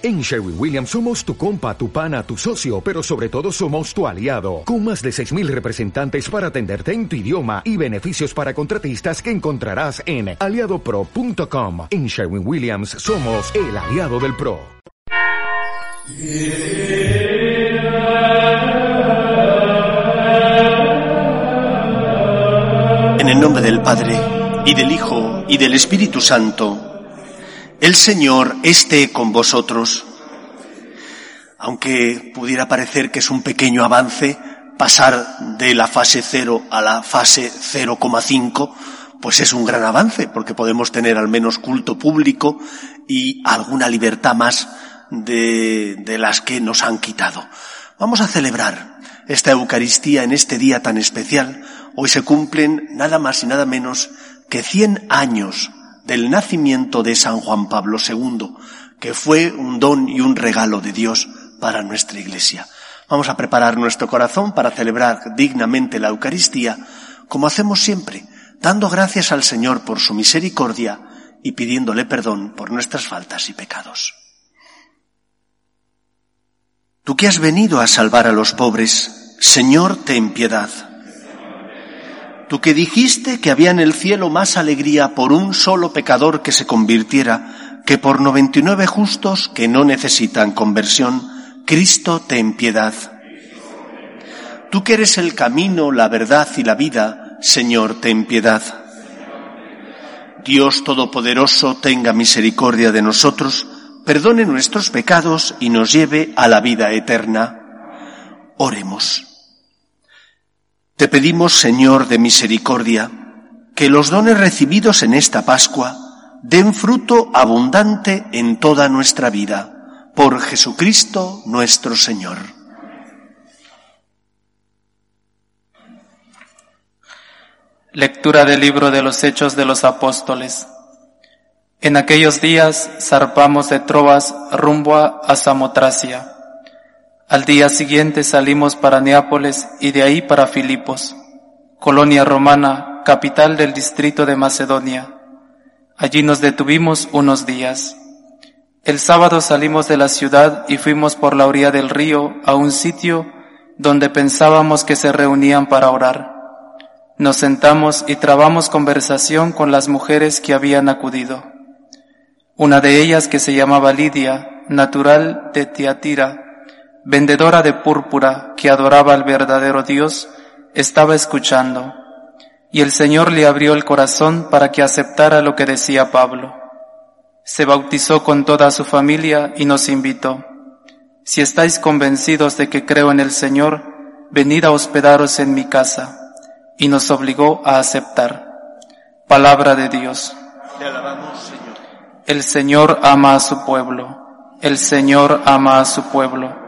En Sherwin Williams somos tu compa, tu pana, tu socio, pero sobre todo somos tu aliado, con más de 6.000 representantes para atenderte en tu idioma y beneficios para contratistas que encontrarás en aliadopro.com. En Sherwin Williams somos el aliado del PRO. En el nombre del Padre, y del Hijo, y del Espíritu Santo, el Señor esté con vosotros. Aunque pudiera parecer que es un pequeño avance pasar de la fase 0 a la fase 0,5, pues es un gran avance porque podemos tener al menos culto público y alguna libertad más de, las que nos han quitado. Vamos a celebrar esta Eucaristía en este día tan especial. Hoy se cumplen nada más y nada menos que 100 años del nacimiento de San Juan Pablo II, que fue un don y un regalo de Dios para nuestra Iglesia. Vamos a preparar nuestro corazón para celebrar dignamente la Eucaristía, como hacemos siempre, dando gracias al Señor por su misericordia y pidiéndole perdón por nuestras faltas y pecados. Tú que has venido a salvar a los pobres, Señor, ten piedad. Tú que dijiste que había en el cielo más alegría por un solo pecador que se convirtiera que por noventa y nueve justos que no necesitan conversión, Cristo ten piedad. Tú que eres el camino, la verdad y la vida, Señor, ten piedad. Dios Todopoderoso tenga misericordia de nosotros, perdone nuestros pecados y nos lleve a la vida eterna. Oremos. Te pedimos, Señor de misericordia, que los dones recibidos en esta Pascua den fruto abundante en toda nuestra vida, por Jesucristo nuestro Señor. Lectura del libro de los Hechos de los Apóstoles. En aquellos días zarpamos de Trovas rumbo a Samotracia al día siguiente salimos para Neápolis y de ahí para Filipos, colonia romana, capital del distrito de Macedonia. Allí nos detuvimos unos días. El sábado salimos de la ciudad y fuimos por la orilla del río a un sitio donde pensábamos que se reunían para orar. Nos sentamos y trabamos conversación con las mujeres que habían acudido. Una de ellas, que se llamaba Lidia, natural de Tiatira, vendedora de púrpura que adoraba al verdadero Dios, estaba escuchando, y el Señor le abrió el corazón para que aceptara lo que decía Pablo. Se bautizó con toda su familia y nos invitó. Si estáis convencidos de que creo en el Señor, venid a hospedaros en mi casa. Y nos obligó a aceptar. Palabra de Dios. El Señor ama a su pueblo. El Señor ama a su pueblo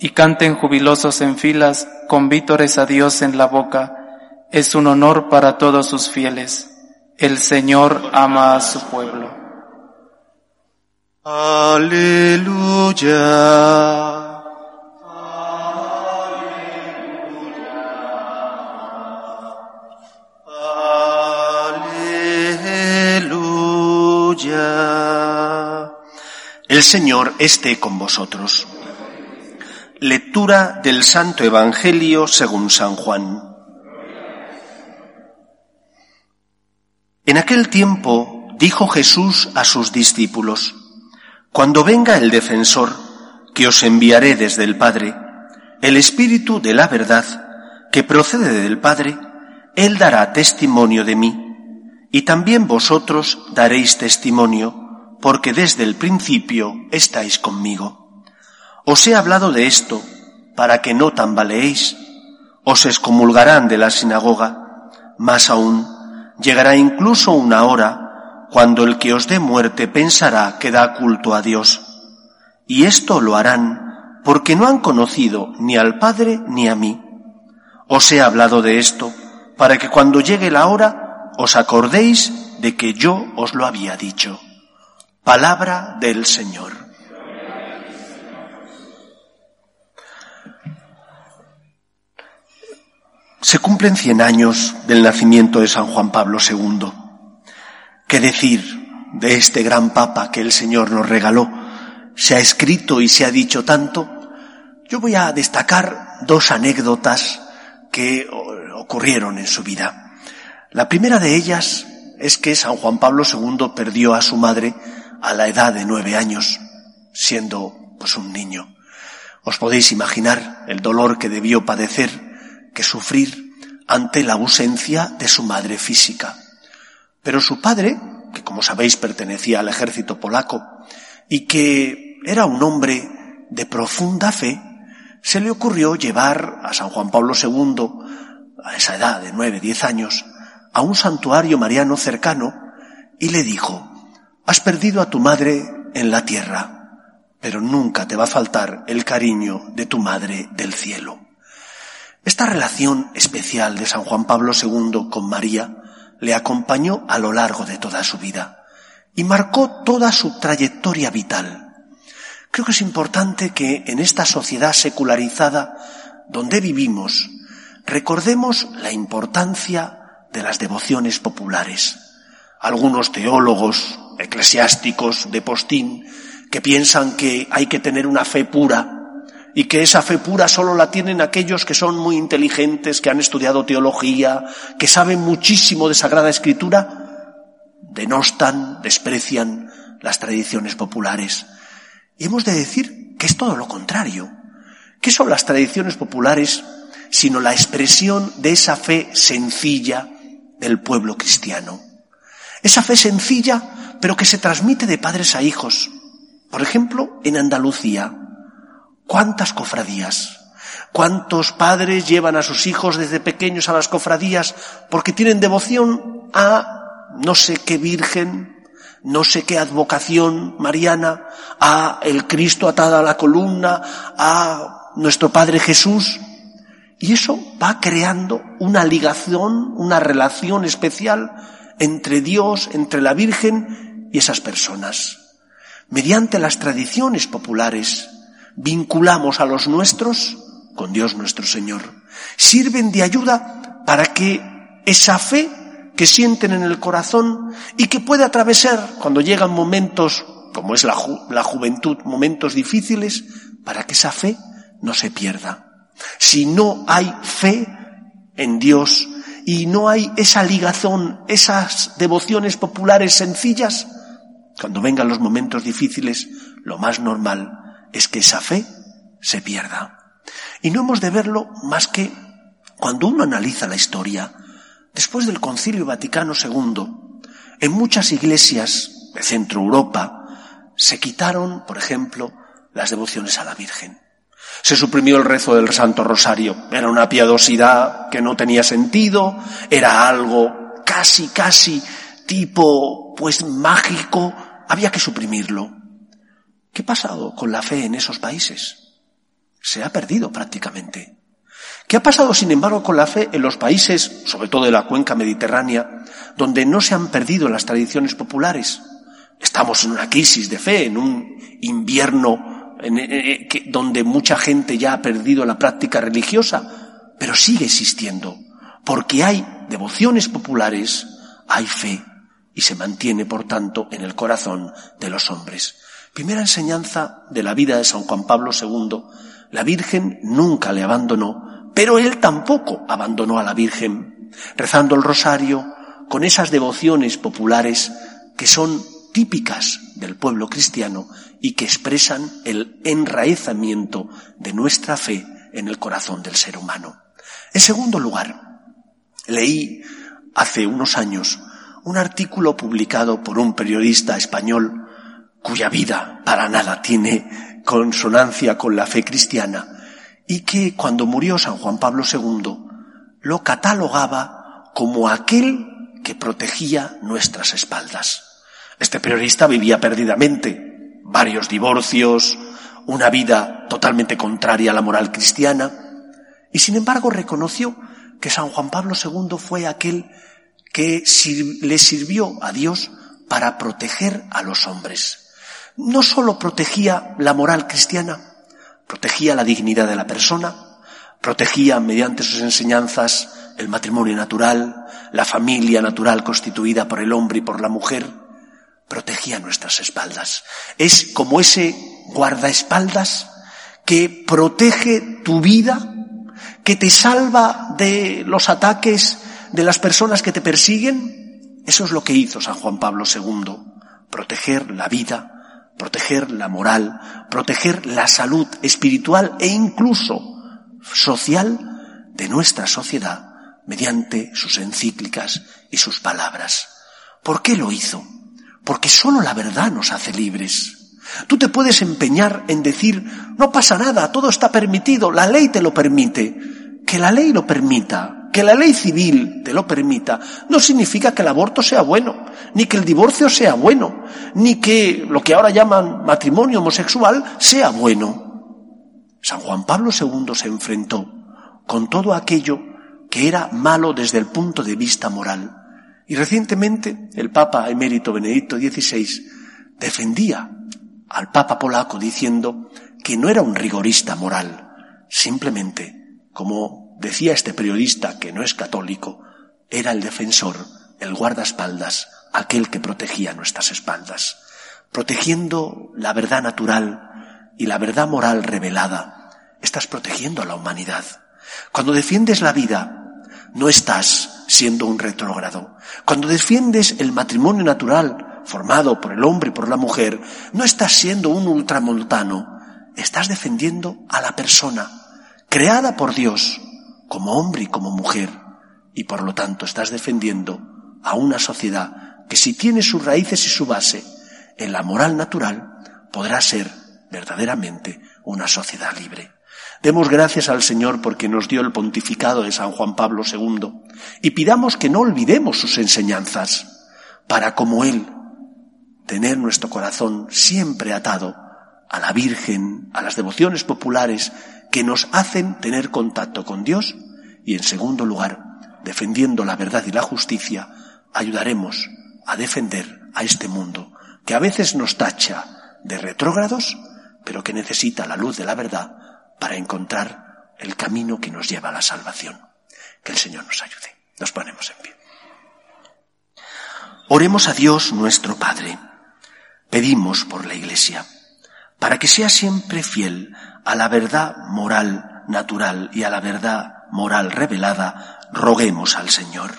y canten jubilosos en filas con vítores a Dios en la boca. Es un honor para todos sus fieles. El Señor ama a su pueblo. Aleluya. El Señor esté con vosotros. Lectura del Santo Evangelio según San Juan. En aquel tiempo dijo Jesús a sus discípulos, Cuando venga el defensor, que os enviaré desde el Padre, el Espíritu de la verdad, que procede del Padre, Él dará testimonio de mí, y también vosotros daréis testimonio, porque desde el principio estáis conmigo. Os he hablado de esto para que no tambaleéis. Os excomulgarán de la sinagoga. Más aún, llegará incluso una hora cuando el que os dé muerte pensará que da culto a Dios. Y esto lo harán porque no han conocido ni al Padre ni a mí. Os he hablado de esto para que cuando llegue la hora os acordéis de que yo os lo había dicho. Palabra del Señor. Se cumplen cien años del nacimiento de San Juan Pablo II. ¿Qué decir de este gran Papa que el Señor nos regaló? Se ha escrito y se ha dicho tanto. Yo voy a destacar dos anécdotas que ocurrieron en su vida. La primera de ellas es que San Juan Pablo II perdió a su madre a la edad de nueve años, siendo pues un niño. Os podéis imaginar el dolor que debió padecer que sufrir ante la ausencia de su madre física. Pero su padre, que como sabéis pertenecía al ejército polaco y que era un hombre de profunda fe, se le ocurrió llevar a San Juan Pablo II, a esa edad de nueve, diez años, a un santuario mariano cercano y le dijo, has perdido a tu madre en la tierra, pero nunca te va a faltar el cariño de tu madre del cielo. Esta relación especial de San Juan Pablo II con María le acompañó a lo largo de toda su vida y marcó toda su trayectoria vital. Creo que es importante que en esta sociedad secularizada donde vivimos recordemos la importancia de las devociones populares. Algunos teólogos, eclesiásticos de postín, que piensan que hay que tener una fe pura y que esa fe pura solo la tienen aquellos que son muy inteligentes, que han estudiado teología, que saben muchísimo de Sagrada Escritura, denostan, desprecian las tradiciones populares. Y hemos de decir que es todo lo contrario. ¿Qué son las tradiciones populares sino la expresión de esa fe sencilla del pueblo cristiano? Esa fe sencilla, pero que se transmite de padres a hijos. Por ejemplo, en Andalucía, ¿Cuántas cofradías? ¿Cuántos padres llevan a sus hijos desde pequeños a las cofradías porque tienen devoción a no sé qué virgen, no sé qué advocación mariana, a el Cristo atado a la columna, a nuestro Padre Jesús? Y eso va creando una ligación, una relación especial entre Dios, entre la Virgen y esas personas. Mediante las tradiciones populares, vinculamos a los nuestros con Dios nuestro Señor. Sirven de ayuda para que esa fe que sienten en el corazón y que puede atravesar cuando llegan momentos, como es la, la juventud, momentos difíciles, para que esa fe no se pierda. Si no hay fe en Dios y no hay esa ligazón, esas devociones populares sencillas, cuando vengan los momentos difíciles, lo más normal es que esa fe se pierda. Y no hemos de verlo más que cuando uno analiza la historia, después del Concilio Vaticano II, en muchas iglesias de Centro Europa se quitaron, por ejemplo, las devociones a la Virgen. Se suprimió el rezo del Santo Rosario. Era una piadosidad que no tenía sentido, era algo casi, casi tipo, pues mágico. Había que suprimirlo. ¿Qué ha pasado con la fe en esos países? Se ha perdido prácticamente. ¿Qué ha pasado, sin embargo, con la fe en los países, sobre todo de la cuenca mediterránea, donde no se han perdido las tradiciones populares? Estamos en una crisis de fe, en un invierno eh, eh, donde mucha gente ya ha perdido la práctica religiosa, pero sigue existiendo, porque hay devociones populares, hay fe, y se mantiene, por tanto, en el corazón de los hombres. Primera enseñanza de la vida de San Juan Pablo II. La Virgen nunca le abandonó, pero él tampoco abandonó a la Virgen, rezando el rosario con esas devociones populares que son típicas del pueblo cristiano y que expresan el enraizamiento de nuestra fe en el corazón del ser humano. En segundo lugar, leí hace unos años un artículo publicado por un periodista español cuya vida para nada tiene consonancia con la fe cristiana, y que cuando murió San Juan Pablo II lo catalogaba como aquel que protegía nuestras espaldas. Este periodista vivía perdidamente, varios divorcios, una vida totalmente contraria a la moral cristiana, y sin embargo reconoció que San Juan Pablo II fue aquel que le sirvió a Dios para proteger a los hombres. No sólo protegía la moral cristiana, protegía la dignidad de la persona, protegía mediante sus enseñanzas el matrimonio natural, la familia natural constituida por el hombre y por la mujer, protegía nuestras espaldas. Es como ese guardaespaldas que protege tu vida, que te salva de los ataques de las personas que te persiguen. Eso es lo que hizo San Juan Pablo II, proteger la vida, proteger la moral, proteger la salud espiritual e incluso social de nuestra sociedad mediante sus encíclicas y sus palabras. ¿Por qué lo hizo? Porque sólo la verdad nos hace libres. Tú te puedes empeñar en decir, no pasa nada, todo está permitido, la ley te lo permite. Que la ley lo permita, que la ley civil te lo permita, no significa que el aborto sea bueno, ni que el divorcio sea bueno, ni que lo que ahora llaman matrimonio homosexual sea bueno. San Juan Pablo II se enfrentó con todo aquello que era malo desde el punto de vista moral y recientemente el Papa emérito Benedicto XVI defendía al Papa polaco diciendo que no era un rigorista moral, simplemente, como decía este periodista que no es católico, era el defensor, el guardaespaldas, aquel que protegía nuestras espaldas, protegiendo la verdad natural y la verdad moral revelada. Estás protegiendo a la humanidad. Cuando defiendes la vida, no estás siendo un retrógrado. Cuando defiendes el matrimonio natural formado por el hombre y por la mujer, no estás siendo un ultramontano, estás defendiendo a la persona, creada por Dios, como hombre y como mujer, y por lo tanto estás defendiendo a una sociedad que si tiene sus raíces y su base en la moral natural, podrá ser verdaderamente una sociedad libre. Demos gracias al Señor porque nos dio el pontificado de San Juan Pablo II y pidamos que no olvidemos sus enseñanzas para, como Él, tener nuestro corazón siempre atado a la Virgen, a las devociones populares que nos hacen tener contacto con Dios y, en segundo lugar, defendiendo la verdad y la justicia, ayudaremos a defender a este mundo que a veces nos tacha de retrógrados, pero que necesita la luz de la verdad para encontrar el camino que nos lleva a la salvación. Que el Señor nos ayude. Nos ponemos en pie. Oremos a Dios nuestro Padre. Pedimos por la Iglesia, para que sea siempre fiel a la verdad moral natural y a la verdad moral revelada, roguemos al Señor.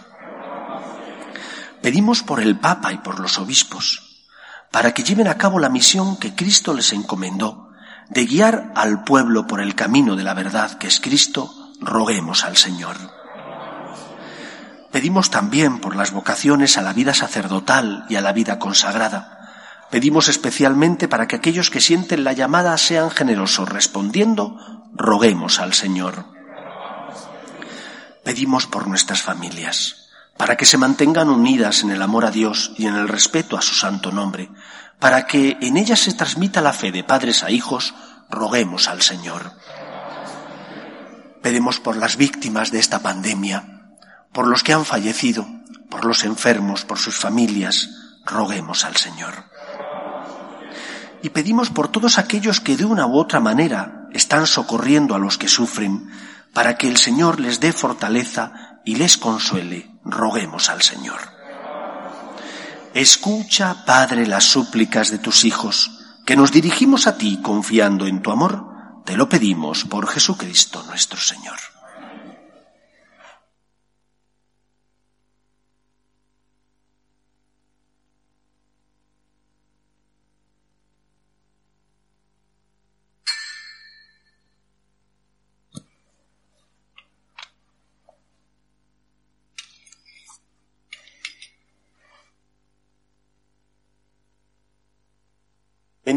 Pedimos por el Papa y por los obispos, para que lleven a cabo la misión que Cristo les encomendó de guiar al pueblo por el camino de la verdad que es Cristo, roguemos al Señor. Pedimos también por las vocaciones a la vida sacerdotal y a la vida consagrada. Pedimos especialmente para que aquellos que sienten la llamada sean generosos respondiendo, roguemos al Señor. Pedimos por nuestras familias, para que se mantengan unidas en el amor a Dios y en el respeto a su santo nombre, para que en ellas se transmita la fe de padres a hijos, roguemos al Señor. Pedimos por las víctimas de esta pandemia, por los que han fallecido, por los enfermos, por sus familias, roguemos al Señor. Y pedimos por todos aquellos que de una u otra manera están socorriendo a los que sufren, para que el Señor les dé fortaleza y les consuele, roguemos al Señor. Escucha, Padre, las súplicas de tus hijos, que nos dirigimos a ti confiando en tu amor, te lo pedimos por Jesucristo nuestro Señor.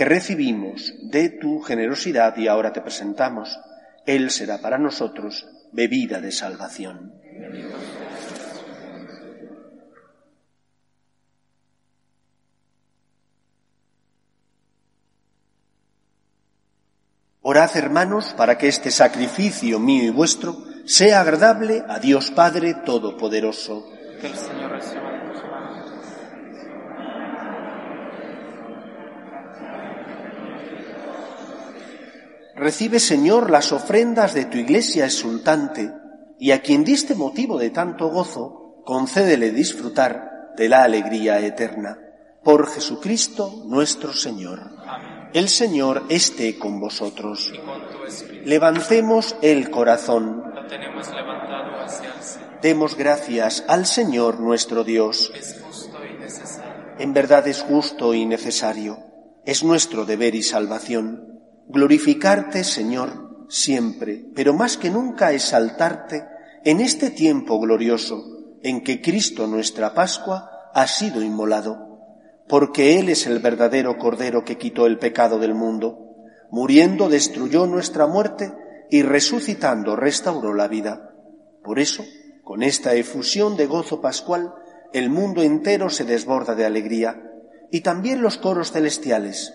que recibimos de tu generosidad y ahora te presentamos. Él será para nosotros bebida de salvación. Orad, hermanos, para que este sacrificio mío y vuestro sea agradable a Dios Padre Todopoderoso. Que de tus manos. Recibe, Señor, las ofrendas de tu iglesia exultante, y a quien diste motivo de tanto gozo, concédele disfrutar de la alegría eterna. Por Jesucristo nuestro Señor. Amén. El Señor esté con vosotros. Y con tu espíritu. Levantemos el corazón. Lo tenemos levantado hacia el Señor. Demos gracias al Señor nuestro Dios. Es justo y necesario. En verdad es justo y necesario. Es nuestro deber y salvación. Glorificarte, Señor, siempre, pero más que nunca exaltarte en este tiempo glorioso en que Cristo nuestra Pascua ha sido inmolado porque Él es el verdadero Cordero que quitó el pecado del mundo. Muriendo destruyó nuestra muerte y resucitando restauró la vida. Por eso, con esta efusión de gozo pascual, el mundo entero se desborda de alegría, y también los coros celestiales,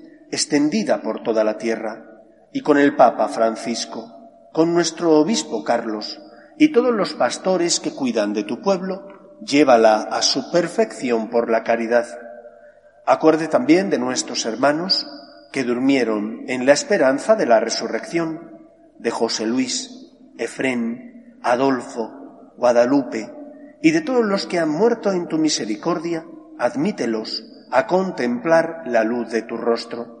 extendida por toda la tierra, y con el Papa Francisco, con nuestro Obispo Carlos, y todos los pastores que cuidan de tu pueblo, llévala a su perfección por la caridad. Acuerde también de nuestros hermanos que durmieron en la esperanza de la resurrección, de José Luis, Efrén, Adolfo, Guadalupe, y de todos los que han muerto en tu misericordia, admítelos a contemplar la luz de tu rostro.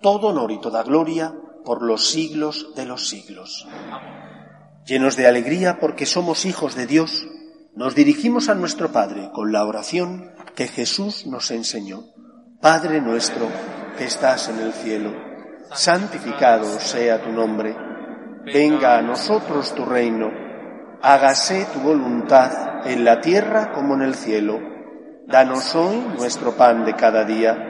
todo honor y toda gloria por los siglos de los siglos. Llenos de alegría porque somos hijos de Dios, nos dirigimos a nuestro Padre con la oración que Jesús nos enseñó. Padre nuestro que estás en el cielo, santificado sea tu nombre, venga a nosotros tu reino, hágase tu voluntad en la tierra como en el cielo. Danos hoy nuestro pan de cada día,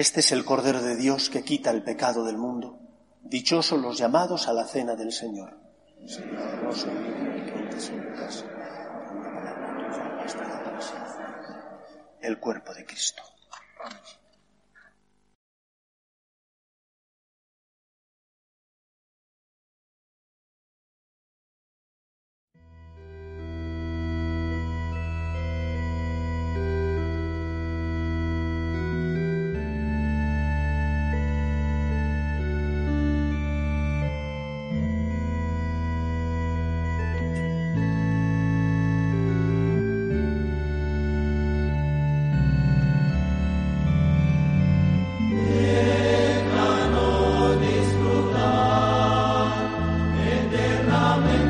Este es el Cordero de Dios que quita el pecado del mundo. Dichosos los llamados a la cena del Señor. El cuerpo de Cristo. Amen.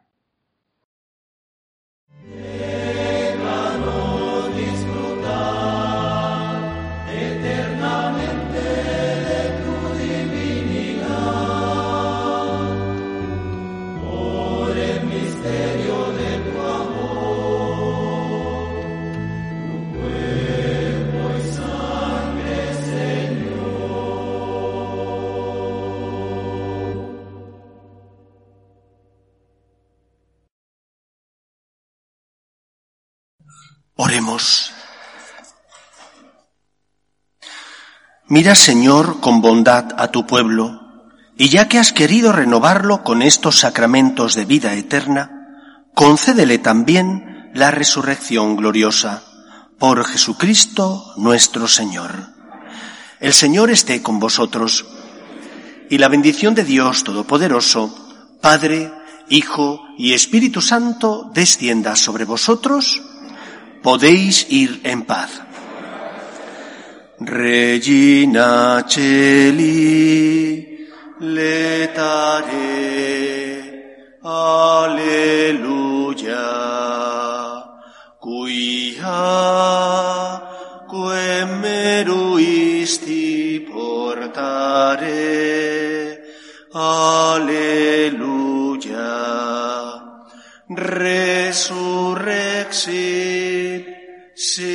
Yeah. Mira, Señor, con bondad a tu pueblo, y ya que has querido renovarlo con estos sacramentos de vida eterna, concédele también la resurrección gloriosa por Jesucristo nuestro Señor. El Señor esté con vosotros, y la bendición de Dios Todopoderoso, Padre, Hijo y Espíritu Santo, descienda sobre vosotros podéis ir en paz. Regina Celi, letare, aleluya, cuia, quem meruisti portare, aleluya, resurrexit, se